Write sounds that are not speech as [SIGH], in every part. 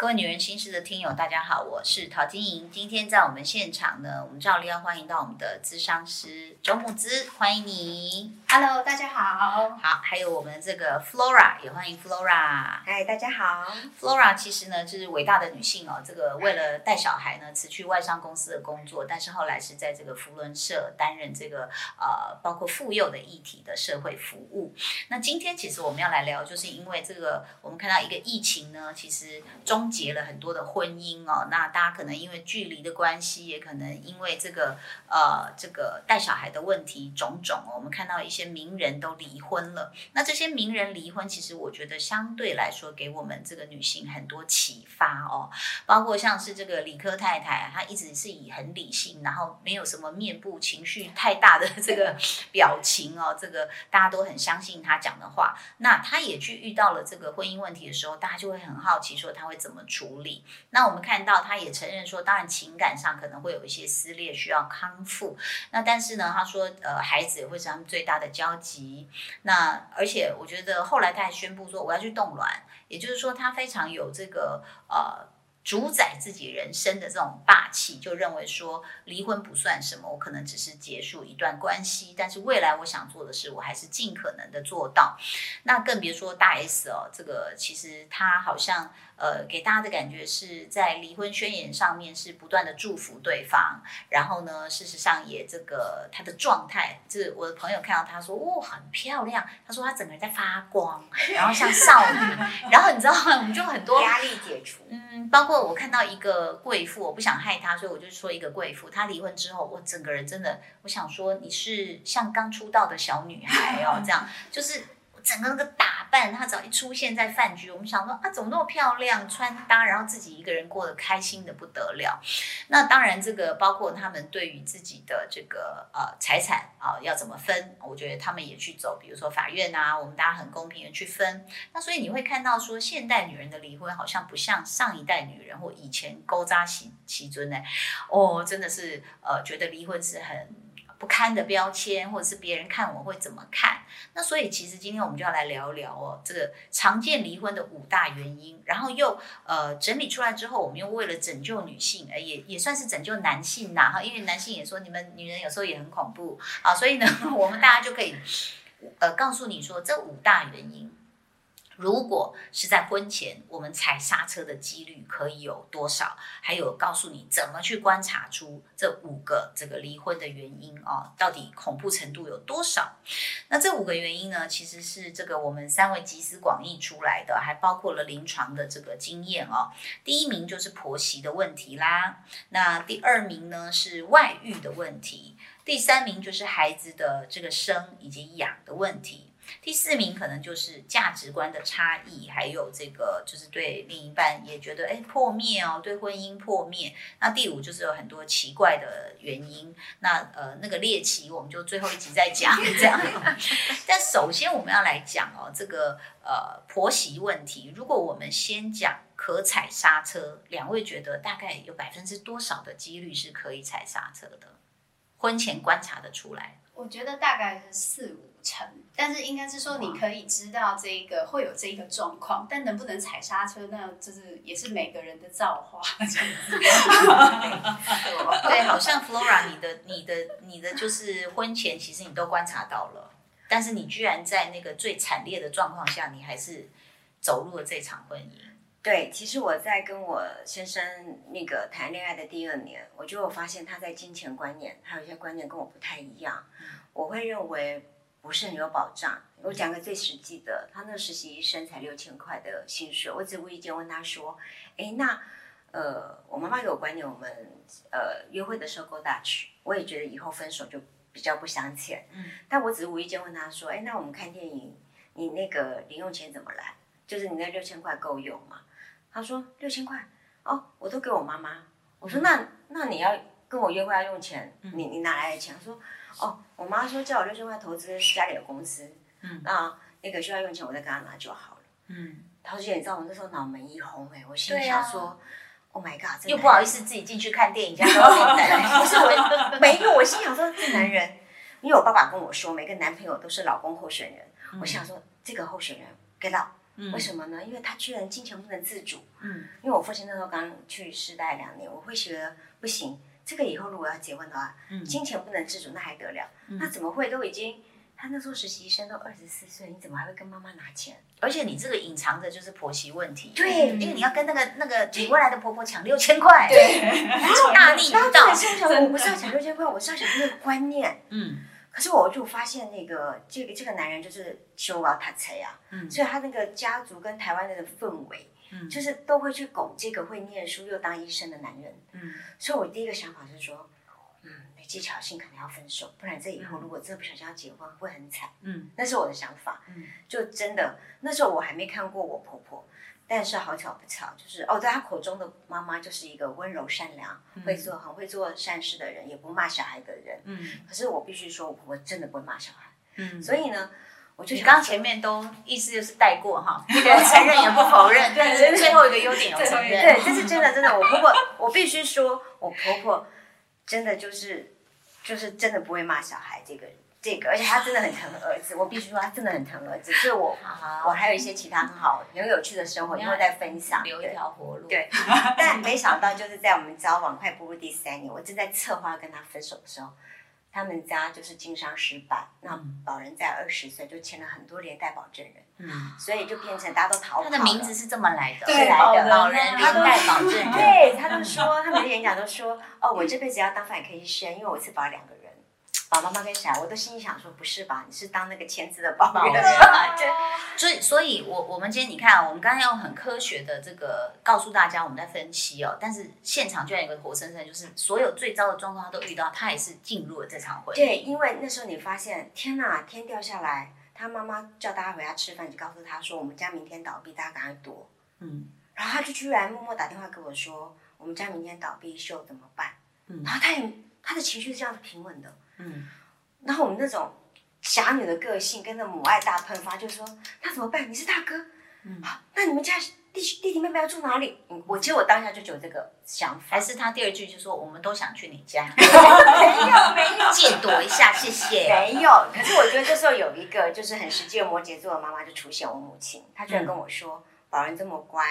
各位女人心事的听友，大家好，我是陶晶莹。今天在我们现场呢，我们照例要欢迎到我们的咨商师周木之，欢迎你。Hello，大家好。好，还有我们这个 Flora，也欢迎 Flora。嗨，大家好。Flora 其实呢就是伟大的女性哦，这个为了带小孩呢辞去外商公司的工作，但是后来是在这个福伦社担任这个呃包括妇幼的议题的社会服务。那今天其实我们要来聊，就是因为这个我们看到一个疫情呢，其实终结了很多的婚姻哦。那大家可能因为距离的关系，也可能因为这个呃这个带小孩的问题种种哦，我们看到一些名人都离婚了。那这些名人离婚，其实我觉得相对来说给我们这个女性很多启发哦，包括像是这个理科太太，她一直是以很理性，然后没有什么面部情绪太大的这个 [LAUGHS] 表情哦，这个大家都很相信她讲的话。那她也去遇到了这个婚姻问题的时候，大家就会很好奇说她会怎么处理。那我们看到她也承认说，当然情感上可能会有一些撕裂，需要康复。那但是呢，她说呃，孩子也会是他们最大的交集。那而且我觉得后来他还宣布说我要去冻卵，也就是说他非常有这个呃主宰自己人生的这种霸气，就认为说离婚不算什么，我可能只是结束一段关系，但是未来我想做的事，我还是尽可能的做到。那更别说大 S 哦，这个其实她好像呃给大家的感觉是在离婚宣言上面是不断的祝福对方，然后呢，事实上也这个她的状态，就是我的朋友看到她说，哦，很漂亮，她说她整个人在发光，然后像少女，[LAUGHS] 然后你知道吗？我们就很多压力解除。嗯，包括我看到一个贵妇，我不想害她，所以我就说一个贵妇，她离婚之后，我整个人真的，我想说你是像刚出道的小女孩哦，这样就是整个那个打扮，她只要一出现在饭局，我们想说啊，怎么那么漂亮，穿搭，然后自己一个人过得开心的不得了。那当然，这个包括他们对于自己的这个呃财产啊、要怎么分，我觉得他们也去走，比如说法院啊，我们大家很公平的去分。那所以你会看到说，现代女人的离婚好像不像上一代女人或以前勾扎其其尊呢，哦，真的是呃觉得离婚是很。不堪的标签，或者是别人看我会怎么看？那所以其实今天我们就要来聊聊哦，这个常见离婚的五大原因，然后又呃整理出来之后，我们又为了拯救女性，呃也也算是拯救男性呐哈，因为男性也说你们女人有时候也很恐怖啊，所以呢，[LAUGHS] 我们大家就可以呃告诉你说这五大原因。如果是在婚前，我们踩刹车的几率可以有多少？还有告诉你怎么去观察出这五个这个离婚的原因哦，到底恐怖程度有多少？那这五个原因呢，其实是这个我们三位集思广益出来的，还包括了临床的这个经验哦。第一名就是婆媳的问题啦，那第二名呢是外遇的问题，第三名就是孩子的这个生以及养的问题。第四名可能就是价值观的差异，还有这个就是对另一半也觉得哎破灭哦，对婚姻破灭。那第五就是有很多奇怪的原因，那呃那个猎奇我们就最后一集再讲这样。[LAUGHS] 但首先我们要来讲哦这个呃婆媳问题，如果我们先讲可踩刹车，两位觉得大概有百分之多少的几率是可以踩刹车的？婚前观察的出来。我觉得大概是四五成，但是应该是说你可以知道这一个会有这一个状况，但能不能踩刹车，那就是也是每个人的造化。对，[LAUGHS] 好像 Flora，你的、你的、你的就是婚前其实你都观察到了，但是你居然在那个最惨烈的状况下，你还是走入了这场婚姻。对，其实我在跟我先生那个谈恋爱的第二年，我就有发现他在金钱观念还有一些观念跟我不太一样。我会认为不是很有保障。我讲个最实际的，他那个实习医生才六千块的薪水，我只无意间问他说：“哎，那呃，我妈妈有观念，我们呃约会的时候勾搭去，我也觉得以后分手就比较不相欠。嗯，但我只是无意间问他说：“哎，那我们看电影，你那个零用钱怎么来？就是你那六千块够用吗？”他说：“六千块哦，我都给我妈妈。”我说：“那那你要跟我约会要用钱，你你哪来的钱？”他说：“哦，我妈说叫我六千块投资家里的公司，嗯那那个需要用钱，我再跟她拿就好了。”嗯，陶姐，你知道我那时候脑门一红哎、我心想说、o h my god，又不好意思自己进去看电影，这样 [LAUGHS] 不是我，每一个我心想说这男人，因为我爸爸跟我说，每个男朋友都是老公候选人，嗯我想说这个候选人 get out，为什么呢？因为他居然金钱不能自主。嗯因为我父亲那时候刚去世代两年，我会觉得不行，这个以后如果要结婚的话，嗯金钱不能自主，那还得了？那怎么会都已经？他那时候实习生都二十四岁，你怎么还会跟妈妈拿钱？而且你这个隐藏的就是婆媳问题，对因为你要跟那个那个你未来的婆婆抢六千块，对，[LAUGHS] 大逆不道 [LAUGHS] 我不是要抢六千块，我是要抢那个观念。嗯可是我就发现那个这个这个男人就是修高他才啊，嗯。所以他那个家族跟台湾那个氛围，嗯。就是都会去拱这个会念书又当医生的男人。嗯。所以我第一个想法是说，嗯，没技巧性可能要分手，不然这以后如果真的不小心要结婚会很惨。嗯。那是我的想法。嗯。就真的那时候我还没看过我婆婆，但是好巧不巧，就是哦，在他口中的妈妈就是一个温柔善良、会做很会做善事的人，也不骂小孩的人。嗯可是我必须说，我婆婆真的不会骂小孩。嗯，所以呢，我就你刚刚前面都意思就是带过哈，不承认也不否认，[LAUGHS] 但是最后一个优点有承认，对，这是真的，真的。我婆婆，我必须说，我婆婆真的就是就是真的不会骂小孩这个这个，而且他真的很疼儿子。我必须说，他真的很疼儿子。所以我我还有一些其他很好很有趣的生活，因为在分享。留一条活路。对，[LAUGHS] 但没想到就是在我们交往快步入第三年，我正在策划跟他分手的时候，他们家就是经商失败，那老人在二十岁就签了很多连带保证人，嗯，所以就变成大家都逃跑。他的名字是这么来的，对来的老人连带保证人。对，他都说他们的演讲都说，哦，我这辈子要当反科医生，因为我是保两个人，保妈妈跟小孩，我都心里想说，不是吧？你是当那个签字的保保人人啊？对。[LAUGHS] 所以，所以我我们今天你看，我们刚刚用很科学的这个告诉大家我们在分析哦，但是现场居然有个活生生，就是所有最糟的状况他都遇到，他也是进入了这场婚姻。对，因为那时候你发现，天哪，天掉下来，他妈妈叫大家回家吃饭，就告诉他说，我们家明天倒闭，大家赶快躲。嗯然后他就居然默默打电话给我说，我们家明天倒闭，秀怎么办？嗯然后他也他的情绪是这样子平稳的。嗯然后我们那种侠女的个性跟那母爱大喷发，就说那怎么办？你是大哥，嗯好，那你们家弟弟弟妹妹要住哪里？嗯我其实我当下就有这个想法，还是他第二句就说我们都想去你家，[LAUGHS] 没有没有借躲一下，谢谢。没有，可是我觉得这时候有一个就是很实际的摩羯座的妈妈就出现，我母亲，她居然跟我说：“宝人这么乖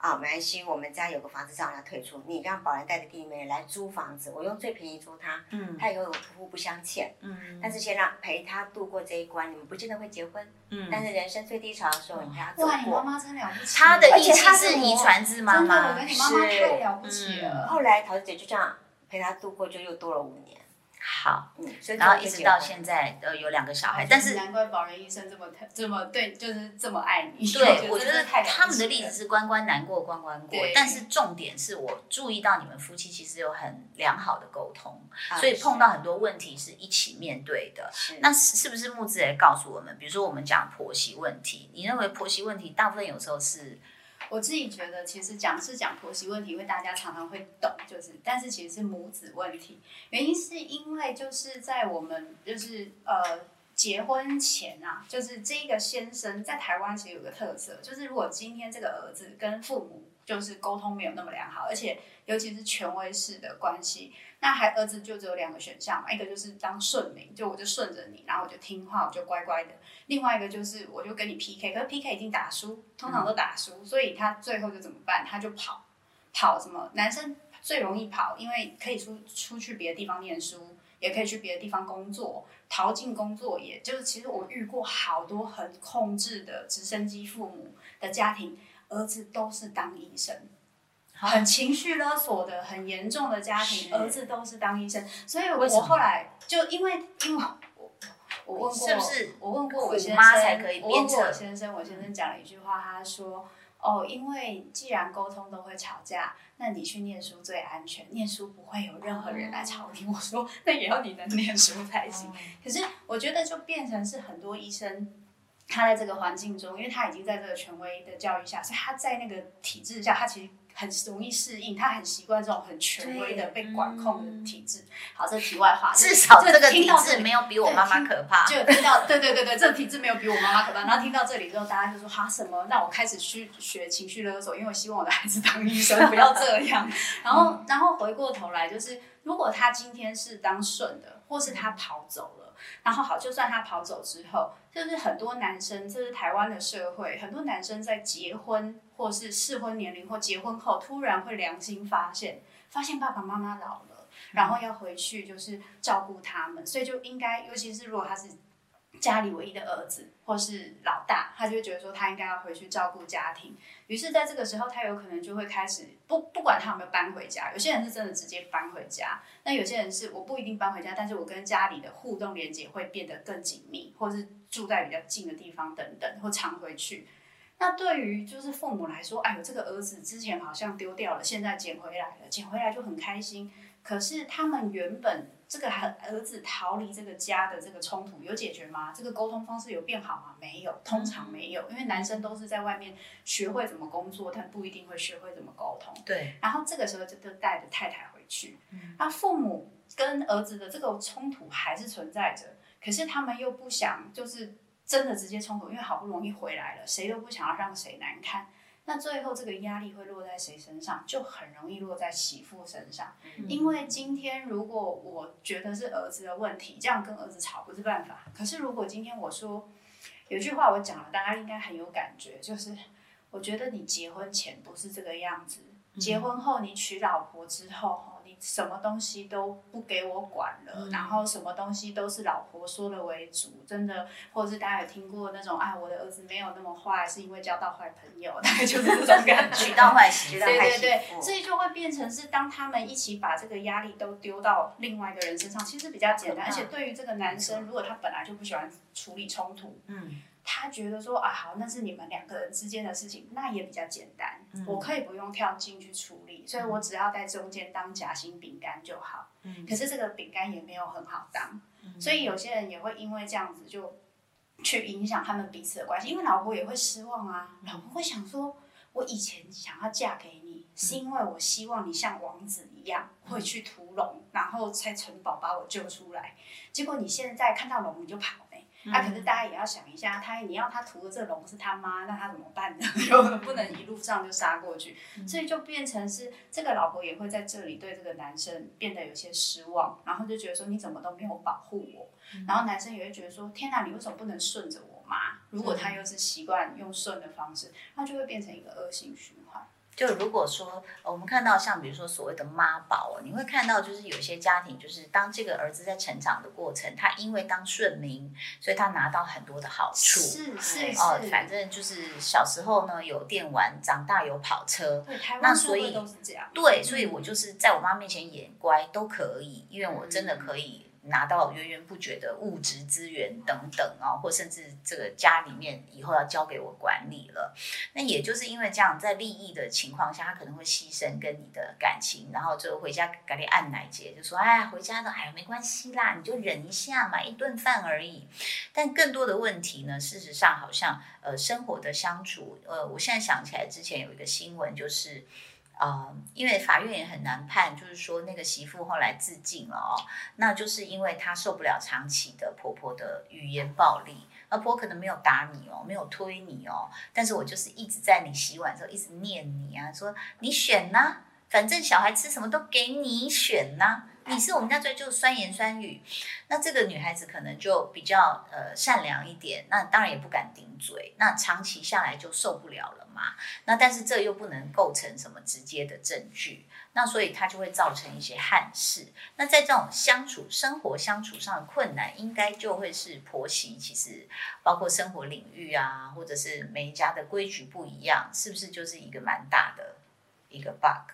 啊，没关系，我们家有个房子正好要退出，你让宝兰带着弟弟妹妹来租房子，我用最便宜租他，嗯他以后有夫妇不相欠，嗯但是先让陪他度过这一关，你们不见得会结婚，嗯但是人生最低潮的时候，你陪他走哇，你妈过。”妈真了不起！他的而义气是是遗传自妈真的，我妈跟。你妈妈是太了不起了。后来桃子姐就这样陪他度过，就又多了五年，好，嗯，然后一直到现在呃有两个小孩，哦但是难怪宝人医生这么这么对，就是这么爱你。对，[LAUGHS] 我觉得他们的例子是关关难过关关过，但是重点是我注意到你们夫妻其实有很良好的沟通，啊所以碰到很多问题是一起面对的。那是是不是木子也告诉我们，比如说我们讲婆媳问题，你认为婆媳问题大部分有时候是我自己觉得，其实讲是讲婆媳问题，因为大家常常会懂，就是，但是其实是母子问题。原因是因为就是在我们就是呃结婚前啊，就是这个先生在台湾其实有个特色，就是如果今天这个儿子跟父母就是沟通没有那么良好，而且尤其是权威式的关系，那还儿子就只有两个选项嘛，一个就是当顺民，就我就顺着你，然后我就听话，我就乖乖的；另外一个就是我就跟你 PK，可是 PK 已经打输，通常都打输，所以他最后就怎么办？他就跑，跑什么？男生最容易跑，因为可以出出去别的地方念书，也可以去别的地方工作，逃进工作也，就是其实我遇过好多很控制的直升机父母的家庭，儿子都是当医生。很情绪勒索的、很严重的家庭，儿子都是当医生，所以我后来就因为因为我我问过，是不是我问过我先生，虎妈才可以我问过我先生，我先生讲了一句话，他说：“哦，因为既然沟通都会吵架，那你去念书最安全，念书不会有任何人来吵你。”我说：“那也要你能念书才行。”可是我觉得就变成是很多医生。他在这个环境中，因为他已经在这个权威的教育下，所以他在那个体制下，他其实很容易适应，他很习惯这种很权威的被管控的体制。好，这题外话，至少这个体听到这里质没有比我妈妈可怕。就听到，对对对对，这个体制没有比我妈妈可怕。然后听到这里之后，大家就说哈什么？那我开始去学情绪勒索，因为我希望我的孩子当医生，不要这样。[LAUGHS] 然后，然后回过头来，就是如果他今天是当顺的，或是他跑走了，然后好，就算他跑走之后，就是很多男生，这是台湾的社会，很多男生在结婚或是适婚年龄或结婚后，突然会良心发现，发现爸爸妈妈老了，然后要回去就是照顾他们，所以就应该，尤其是如果他是。家里唯一的儿子或是老大，他就会觉得说他应该要回去照顾家庭。于是，在这个时候，他有可能就会开始不不管他有没有搬回家。有些人是真的直接搬回家，那有些人是我不一定搬回家，但是我跟家里的互动连接会变得更紧密，或是住在比较近的地方等等，或常回去。那对于就是父母来说，哎呦，这个儿子之前好像丢掉了，现在捡回来了，捡回来就很开心。可是他们原本。这个儿儿子逃离这个家的这个冲突有解决吗？这个沟通方式有变好吗？没有，通常没有，因为男生都是在外面学会怎么工作，但不一定会学会怎么沟通。对。然后这个时候就就带着太太回去，那父母跟儿子的这个冲突还是存在着，可是他们又不想就是真的直接冲突，因为好不容易回来了，谁都不想要让谁难看。那最后这个压力会落在谁身上？就很容易落在媳妇身上。因为今天如果我觉得是儿子的问题，这样跟儿子吵不是办法。可是如果今天我说有句话我讲了，大家应该很有感觉，就是我觉得你结婚前不是这个样子，结婚后你娶老婆之后。什么东西都不给我管了，然后什么东西都是老婆说了为主，真的，或者是大家有听过那种啊，我的儿子没有那么坏，是因为交到坏朋友，[LAUGHS] 大概就是这种感觉，[LAUGHS] 娶到坏媳妇，对对对，所以就会变成是当他们一起把这个压力都丢到另外一个人身上，其实比较简单，而且对于这个男生，如果他本来就不喜欢处理冲突，嗯。他觉得说啊好，那是你们两个人之间的事情，那也比较简单，我可以不用跳进去处理，所以我只要在中间当夹心饼干就好。嗯，可是这个饼干也没有很好当，所以有些人也会因为这样子就去影响他们彼此的关系，因为老婆也会失望啊，老婆会想说，我以前想要嫁给你，是因为我希望你像王子一样会去屠龙，然后在城堡把我救出来，结果你现在看到龙你就跑。那可是大家也要想一下，他你要他屠的这龙是他妈，那他怎么办呢？[LAUGHS] 又不能一路上就杀过去，所以就变成是这个老婆也会在这里对这个男生变得有些失望，然后就觉得说你怎么都没有保护我，然后男生也会觉得说天哪，你为什么不能顺着我妈？如果他又是习惯用顺的方式，那就会变成一个恶性循环。就如果说我们看到像比如说所谓的妈宝，你会看到就是有些家庭，就是当这个儿子在成长的过程，他因为当顺民，所以他拿到很多的好处，是是哦，反正就是小时候呢有电玩，长大有跑车，对，那所以都是这样，对，所以我就是在我妈面前演乖都可以，因为我真的可以。拿到源源不绝的物质资源等等啊，或甚至这个家里面以后要交给我管理了，那也就是因为这样，在利益的情况下，他可能会牺牲跟你的感情，然后就回家赶紧按奶节，就说哎，回家的哎没关系啦，你就忍一下嘛，一顿饭而已。但更多的问题呢，事实上好像呃生活的相处，呃，我现在想起来之前有一个新闻就是。啊，因为法院也很难判，就是说那个媳妇后来自尽了哦，那就是因为她受不了长期的婆婆的语言暴力，而婆可能没有打你哦，没有推你哦，但是我就是一直在你洗碗的时候一直念你啊，说你选呐，反正小孩吃什么都给你选呐。你是我们家最就酸言酸语，那这个女孩子可能就比较呃善良一点，那当然也不敢顶嘴，那长期下来就受不了了嘛。那但是这又不能构成什么直接的证据，那所以它就会造成一些憾事。那在这种相处、生活相处上的困难，应该就会是婆媳其实包括生活领域啊，或者是每一家的规矩不一样，是不是就是一个蛮大的一个 bug？